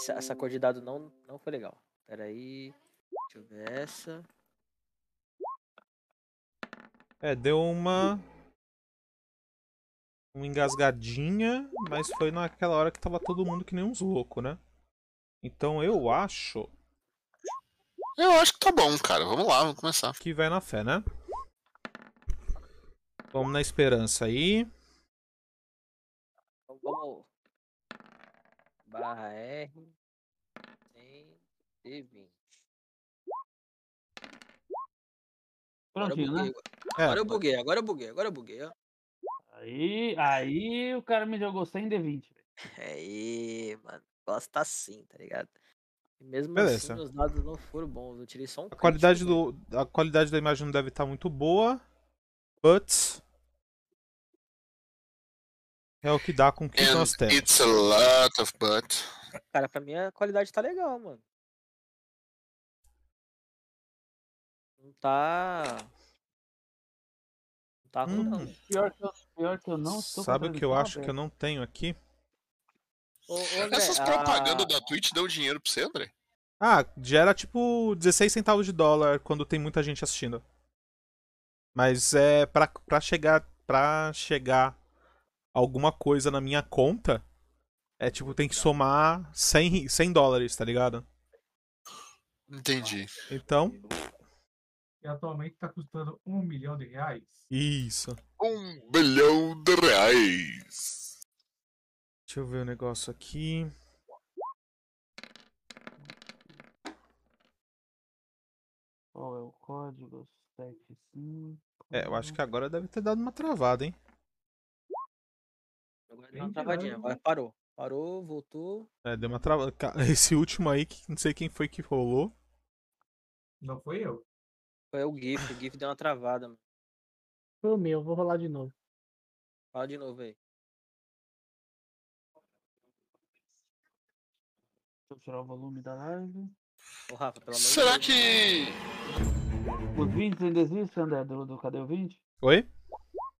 Essa, essa cor de dado não, não foi legal. Pera aí. Deixa eu ver essa. É, deu uma. Uma engasgadinha, mas foi naquela hora que tava todo mundo que nem uns loucos, né? Então eu acho Eu acho que tá bom, cara. Vamos lá, vamos começar. que vai na fé, né? Vamos na esperança aí. Então vamos. Barra R. 100 20. Agora eu Prontinho, né? buguei. É, Agora eu buguei, agora eu buguei, agora eu buguei, ó. Aí, aí o cara me jogou 100 D20. velho. Aí, mano. Gosta assim, tá ligado? E mesmo Beleza. assim, meus dados não foram bons. Eu tirei só um a qualidade crítico, do a qualidade da imagem não deve estar muito boa, but é o que dá com o que And nós temos. it's a lot of butt. Cara, pra mim a qualidade tá legal, mano. Não tá. Não tá ruim, Hum. não. Pior que eu, pior que eu não estou Sabe o que eu acho que eu não tenho aqui? Ô, ô, André, Essas a- propagandas da Twitch dão dinheiro pra você, André? Ah, gera tipo 16 centavos de dólar quando tem muita gente assistindo. Mas é pra, pra chegar pra chegar alguma coisa na minha conta, é tipo tem que somar 100, 100 dólares, tá ligado? Entendi. Então, E atualmente tá custando um milhão de reais. isso. Um bilhão de reais. Deixa eu ver o negócio aqui. Qual é o código? 75. É, eu acho que agora deve ter dado uma travada, hein? Deu uma travadinha, agora parou. Parou, voltou. É, deu uma travada. Esse último aí, que não sei quem foi que rolou. Não foi eu. Foi o GIF, o GIF deu uma travada, mano. Foi o meu, vou rolar de novo. Fala de novo aí. Deixa eu tirar o volume da live. Ô, Rafa, pelo amor de Será Deus. que. Os 20 ainda existem, André, do, do Cadê o 20? Oi?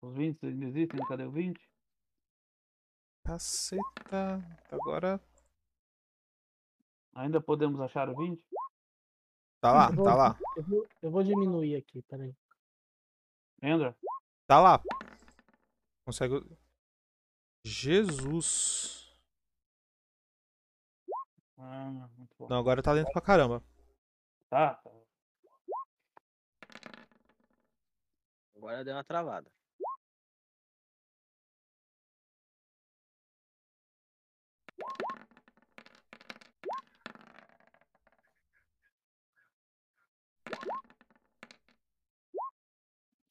Os 20 ainda existem Cadê o 20? Caceta. Agora. Ainda podemos achar o 20? Tá lá, Eu vou- tá lá. Eu vou, eu vou diminuir aqui, peraí. André? Tá lá. Consegue. Jesus. Ah, muito bom. Não, agora tá lento pra caramba. Tá, tá. Agora deu uma travada.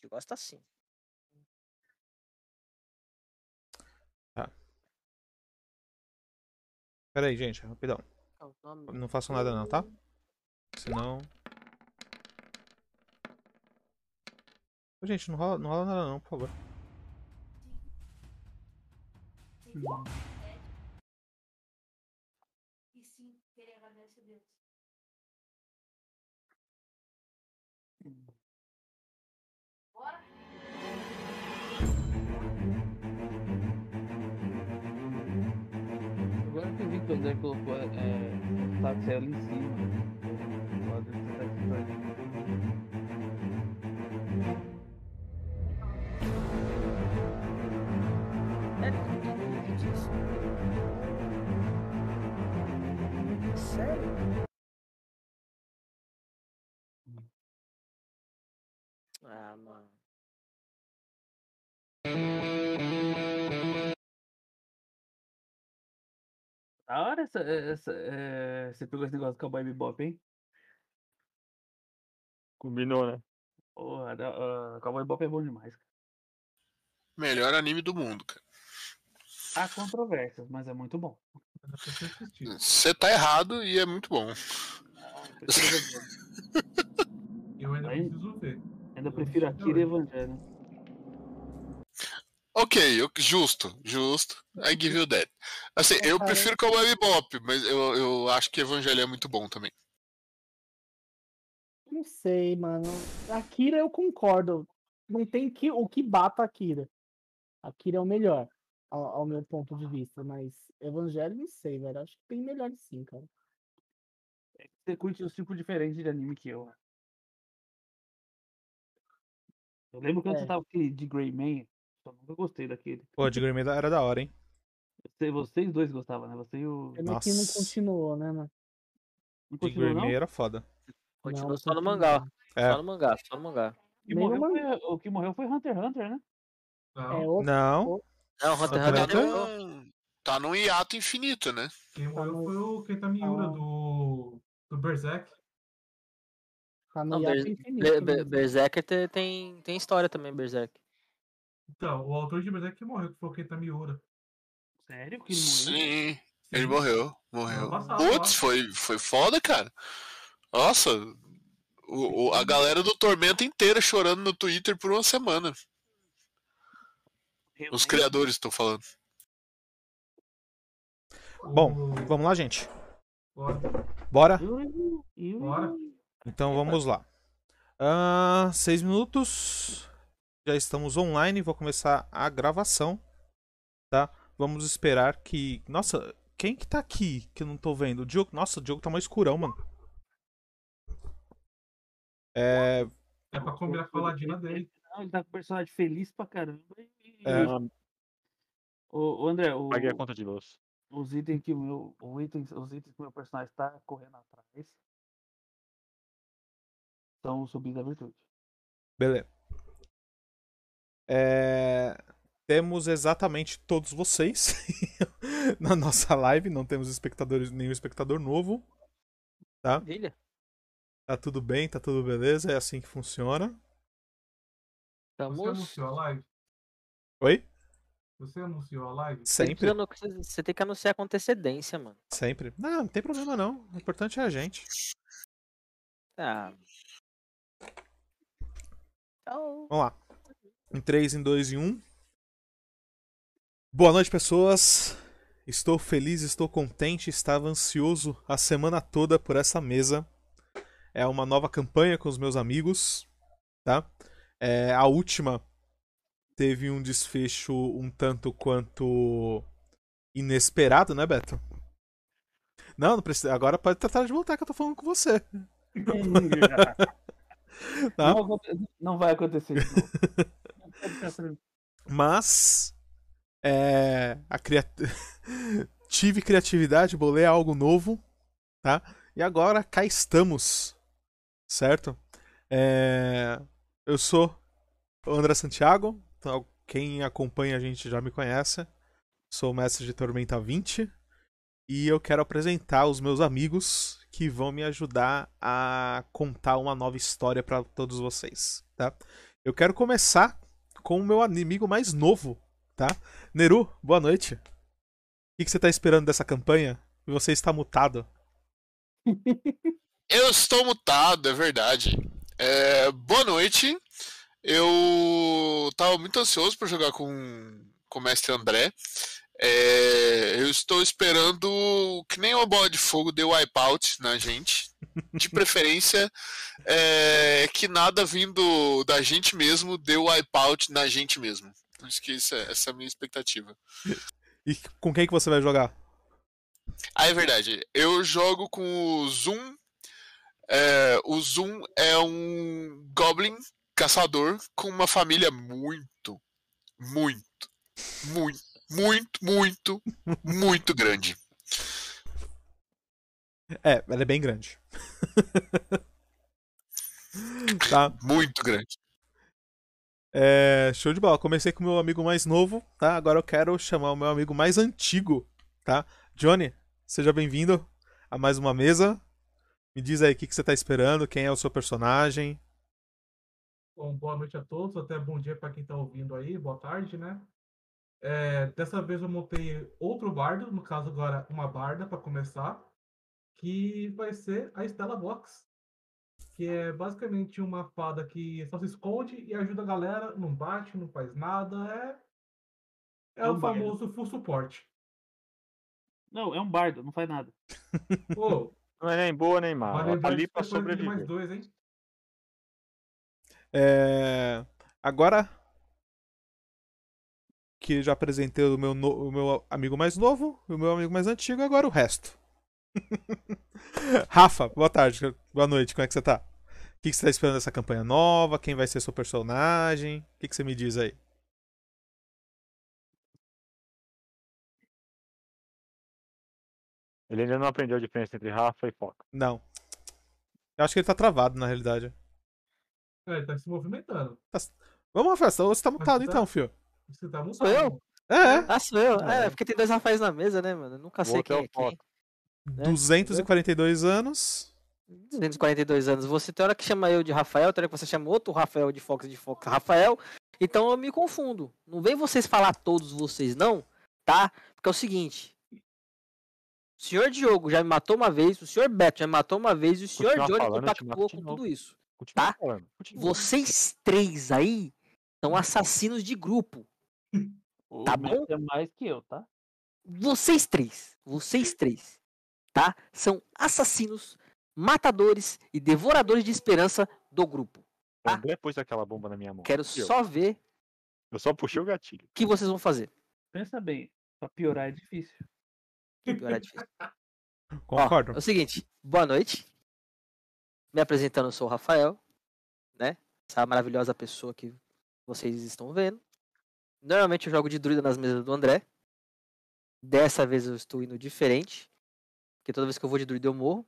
Gosta assim. Pera aí, gente, rapidão. Não façam nada não, tá? Senão. Ô, Gente, não rola, não rola nada não, por favor. E Agora que eu vi que o André colocou é, o táxi ali em cima. Do lado do táxi pra- É, não tem disso. Sério? Ah, mano. Da hora essa, essa, é, você pegou esse negócio do Cowboy Bebop, hein? Combinou, né? Porra, da, uh, Cowboy Bebop é bom demais. cara. Melhor anime do mundo, cara. Há controvérsias, mas é muito bom. Assistir. Você tá errado e é muito bom. Eu ainda Aí- preciso ver. ainda prefiro Akira e Evangelho. Ok, eu- justo, justo. I give you that. Assim, eu Cara, prefiro Cowboy Bebop, mas eu, eu acho que Evangelho é muito bom também. Não sei, mano. Akira eu concordo. Não tem que, o que bata Akira. Akira é o melhor. ao, ao meu ponto de vista, mas Evangelho não sei, velho. Acho que tem melhor sim, cara. Você curte os tipos diferentes de anime que eu. né? Eu lembro quando É. você tava com aquele de Greyman, eu nunca gostei daquele. Pô, de Grimmy era da hora, hein? Você- Vocês dois gostavam, né? Você e o. Pena que não Nossa. continuou, né, mano? Não De continuou, não? Grimmy era foda. Continua Não, só no mangá. É. Só no mangá, só no mangá. O que, morreu foi, o que morreu foi Hunter x Hunter, né? Não, É, o, Não. Não, Hunter x Hunter Hunter. Tá, tá num hiato infinito, né? quem morreu no- foi o Kenta Miura Ah. do, do Berserk. tá no Não, hiato Ber- infinito. Be- Be- mesmo. Berserker te- tem, tem história também, Berserk. Então, o autor de Berserk que morreu, que foi o Kenta Miura. Sério que ele morreu? Sim, ele morreu. Morreu. Putz, foi, foi foda, cara. Nossa, o, o- a galera do Tormenta inteira chorando no Twitter por uma semana. Os criadores estão falando. Bom, vamos lá, gente. Bora. Bora? Bora. Então vamos lá. Ah, seis minutos. Já estamos online. Vou começar a gravação. Tá? Vamos esperar que. Nossa, quem que tá aqui que eu não tô vendo? O Diogo. Nossa, o Diogo tá mais escurão, mano. É. É pra combinar com a ladina dele. Não, ele tá com o personagem feliz pra caramba. e- É. Ô, ô, André, o, Paguei a conta de luz. os itens que o meu. O itens, os itens que o meu personagem tá correndo atrás são os subis da virtude. Beleza. É, Temos exatamente todos vocês na nossa live. Não temos espectadores, nenhum espectador novo. Maravilha. Tá tudo bem, tá tudo beleza. É assim que funciona. Você Estamos. anunciou a live? Oi? Você anunciou a live? Você Sempre. Você tem que anunciar com antecedência, mano. Sempre. Não, não tem problema não. O importante é a gente. Ah. Tchau. Vamos lá. Em 3, em 2 e 1. Boa noite, pessoas. Estou feliz, estou contente, estava ansioso a semana toda por essa mesa. É uma nova campanha com os meus amigos, tá? É, a última teve um desfecho um tanto quanto inesperado, né, Beto? Não, não precisa. Agora pode tratar de voltar que eu tô falando com você. Tá? Não, não vai acontecer de novo. Mas é, a tive criatividade, bolei algo novo, tá? E agora cá estamos, certo? É, eu sou o André Santiago, então, quem acompanha a gente já me conhece. Sou mestre de Tormenta 20 e eu quero apresentar os meus amigos que vão me ajudar a contar uma nova história para todos vocês, tá? Eu quero começar com o meu inimigo mais novo, tá? Neru, boa noite. O que, você tá esperando dessa campanha? Você está mutado. Eu estou mutado, é verdade. É, boa noite. Eu tava muito ansioso para jogar com, com o mestre André. É, eu estou esperando que nem uma bola de fogo dê wipeout na gente. De preferência, é, que nada vindo da gente mesmo dê wipeout na gente mesmo. Acho que isso é, essa é a minha expectativa. E com quem que você vai jogar? Ah, é verdade. Eu jogo com o Zoom. É, o Zoom é um Goblin caçador com uma família muito, muito, muito, muito, muito, muito grande. É, ela é bem grande. tá. Muito grande. É, show de bola. Comecei com o meu amigo mais novo, tá? Agora eu quero chamar o meu amigo mais antigo, tá? Johnny, seja bem-vindo a mais uma mesa. Me diz aí o que, que você tá esperando, quem é o seu personagem. Bom, boa noite a todos, até bom dia para quem está ouvindo aí, boa tarde, né? É, dessa vez eu montei outro bardo, no caso agora uma barda para começar, que vai ser a Stella Vox, que é basicamente uma fada que só se esconde e ajuda a galera, não bate, não faz nada, é, é, É o um bardo. famoso full suporte. Não, é um bardo, não faz nada. Pô, Não é nem boa nem má. Ela tá ali pra depois tem mais sobreviver. dois, hein? É, Agora aqui já apresentei o meu, no- o meu amigo mais novo, o meu amigo mais antigo, agora o resto. Rafa, boa tarde, boa noite, como é que você tá? O que, que você tá esperando dessa campanha nova? Quem vai ser seu personagem? O que, que você me diz aí? Ele ainda não aprendeu a diferença entre Rafa e Foca. Não. Eu acho que ele tá travado, na realidade. É, ele tá se movimentando. Vamos, Rafa, você tá mutado tá- então, fio. Você tá Sou eu? É, é. Ah, sou eu. É. É, porque tem dois Rafaéis na mesa, né, mano? Eu nunca O sei outro é quem o é quem. Foca. né? 242 anos. 242 anos. Você tem hora que chama eu de Rafael, tem hora que você chama outro Rafael de Fox de Fox Rafael. Então eu me confundo. Não vem vocês falar todos vocês, não, tá? Porque é o seguinte. O senhor Diogo já me matou uma vez, o senhor Beto já me matou uma vez, e o senhor Continua Johnny falando, compactuou com tudo isso. Continua Tá? falando. Vocês três aí são assassinos de grupo. O Tá bom? É mais que eu, tá? Vocês três, vocês três, tá? São assassinos, matadores e devoradores de esperança do grupo. O André pôs aquela bomba na minha mão. Quero eu? só ver Eu só puxei o gatilho. o que vocês vão fazer. Pensa bem, pra piorar é difícil. Pior é difícil. Ó, Concordo. é o seguinte, boa noite. Me apresentando, eu sou o Rafael, né? Essa maravilhosa pessoa que vocês estão vendo. Normalmente eu jogo de druida nas mesas do André. Dessa vez eu estou indo diferente. Porque toda vez que eu vou de druida eu morro.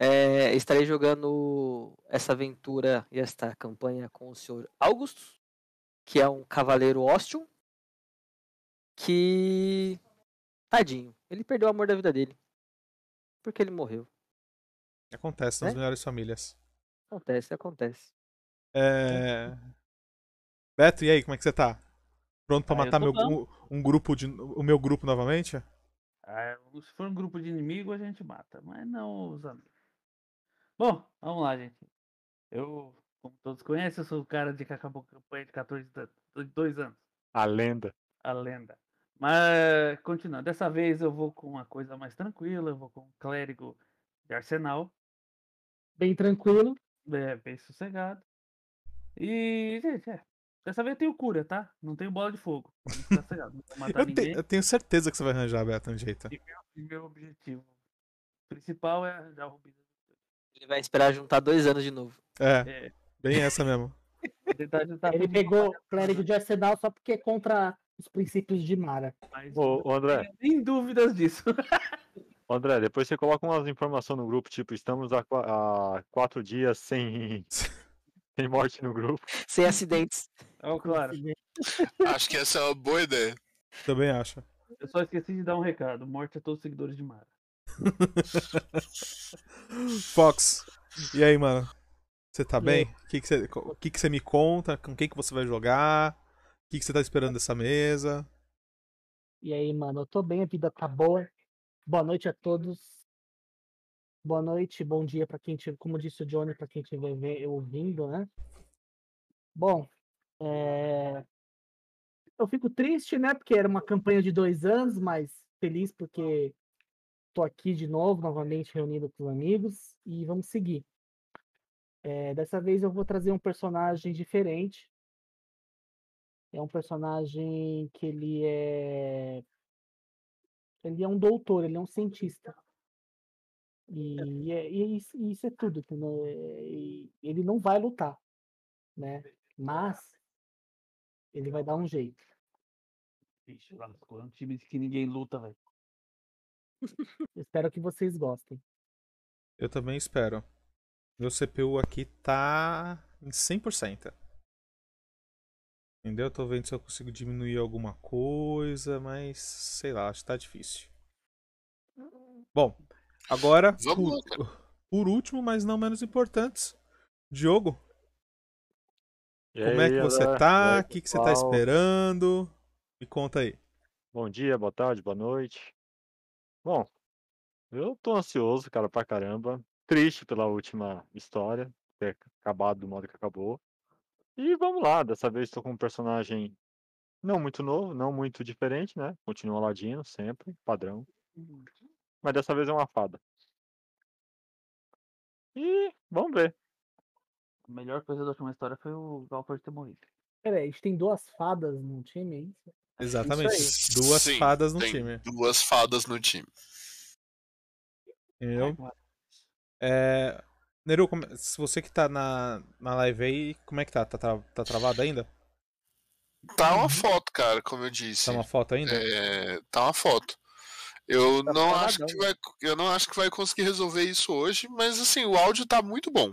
É, estarei jogando essa aventura e esta campanha com o senhor Augustus, que é um cavaleiro Ostium. Que. Tadinho, ele perdeu o amor da vida dele. Porque ele morreu. Acontece nas né? melhores famílias. Acontece, acontece. É... Beto, e aí, como é que você tá? Pronto pra Ah, matar meu, um, um grupo de. o meu grupo novamente? Ah, se for um grupo de inimigo, a gente mata, mas não os amigos. Bom, vamos lá, gente. Eu, como todos conhecem, eu sou o cara de que acabou a campanha de 14 da- de dois anos. A lenda. a lenda. Mas, continuando, dessa vez eu vou com uma coisa mais tranquila, eu vou com um clérigo de arsenal, Bem tranquilo. é, bem sossegado. E, gente, é, dessa vez eu tenho cura, tá? Não tenho bola de fogo. Não vou matar Eu, ninguém. te- eu tenho certeza que você vai arranjar, Beto, um jeito. E meu, e meu objetivo principal é arranjar o Rubinho. Ele vai esperar juntar dois anos de novo. É, É, bem essa mesmo. Ele pegou clérigo de arsenal só porque é contra os princípios de Mara. mas Ô, ô, não André, tenho nem dúvidas disso. André, depois você coloca umas informações no grupo, tipo, estamos há quatro dias sem, sem morte no grupo. Sem acidentes. Ó, claro, Acho que essa é uma boa ideia. Também acho. eu só esqueci de dar um recado. Morte a todos os seguidores de Mara. Fox, e aí, mano? Você tá E bem? O que, que, você, que, que você me conta? Com quem que você vai jogar? O que, que você tá esperando dessa mesa? E aí, mano, eu tô bem, a vida tá boa. Boa noite a todos. Boa noite, bom dia pra quem tiver, como disse o Johnny, pra quem estiver ve- ouvindo, né? Bom, é, eu fico triste, né? Porque era uma campanha de dois anos, mas feliz porque tô aqui de novo, novamente reunido com os amigos e vamos seguir. É, dessa vez eu vou trazer um personagem diferente. É um personagem que ele é. Ele é um doutor, ele é um cientista. E, é- e é isso, e isso é tudo, entendeu? É, e ele não vai lutar, né? Mas ele vai dar um jeito. Vixe, lascou. É um time que ninguém luta, velho. Espero que vocês gostem. Eu também espero. Meu CPU aqui tá em 100%. Entendeu? Tô vendo se eu consigo diminuir alguma coisa, mas sei lá, acho que tá difícil. Bom, agora, Vamos por, lá, por último, mas não menos importante, Diogo, E como é aí, que você? E tá? O que, que você tá esperando? Me conta aí. Bom dia, boa tarde, boa noite. Bom, eu tô ansioso, cara, pra caramba. Triste pela última história, ter acabado do modo que acabou. E vamos lá, dessa vez tô com um personagem não muito novo, não muito diferente, né? Continua Ladino, sempre, padrão. Mas dessa vez é uma fada. E vamos ver. A melhor coisa da última história foi o Galford ter morrido. Pera aí, a gente tem duas fadas no time, é isso? Exatamente. Isso Duas Sim, fadas no tem time. duas fadas no time. Entendeu? É... Neru, como- se você que tá na, na live aí, como é que tá? Tá, tra- tá travado ainda? Tá uma foto, cara, como eu disse. Tá uma foto ainda? É, tá uma foto. Eu Tá não acho que vai, eu não acho que vai conseguir resolver isso hoje, mas assim, o áudio tá muito bom.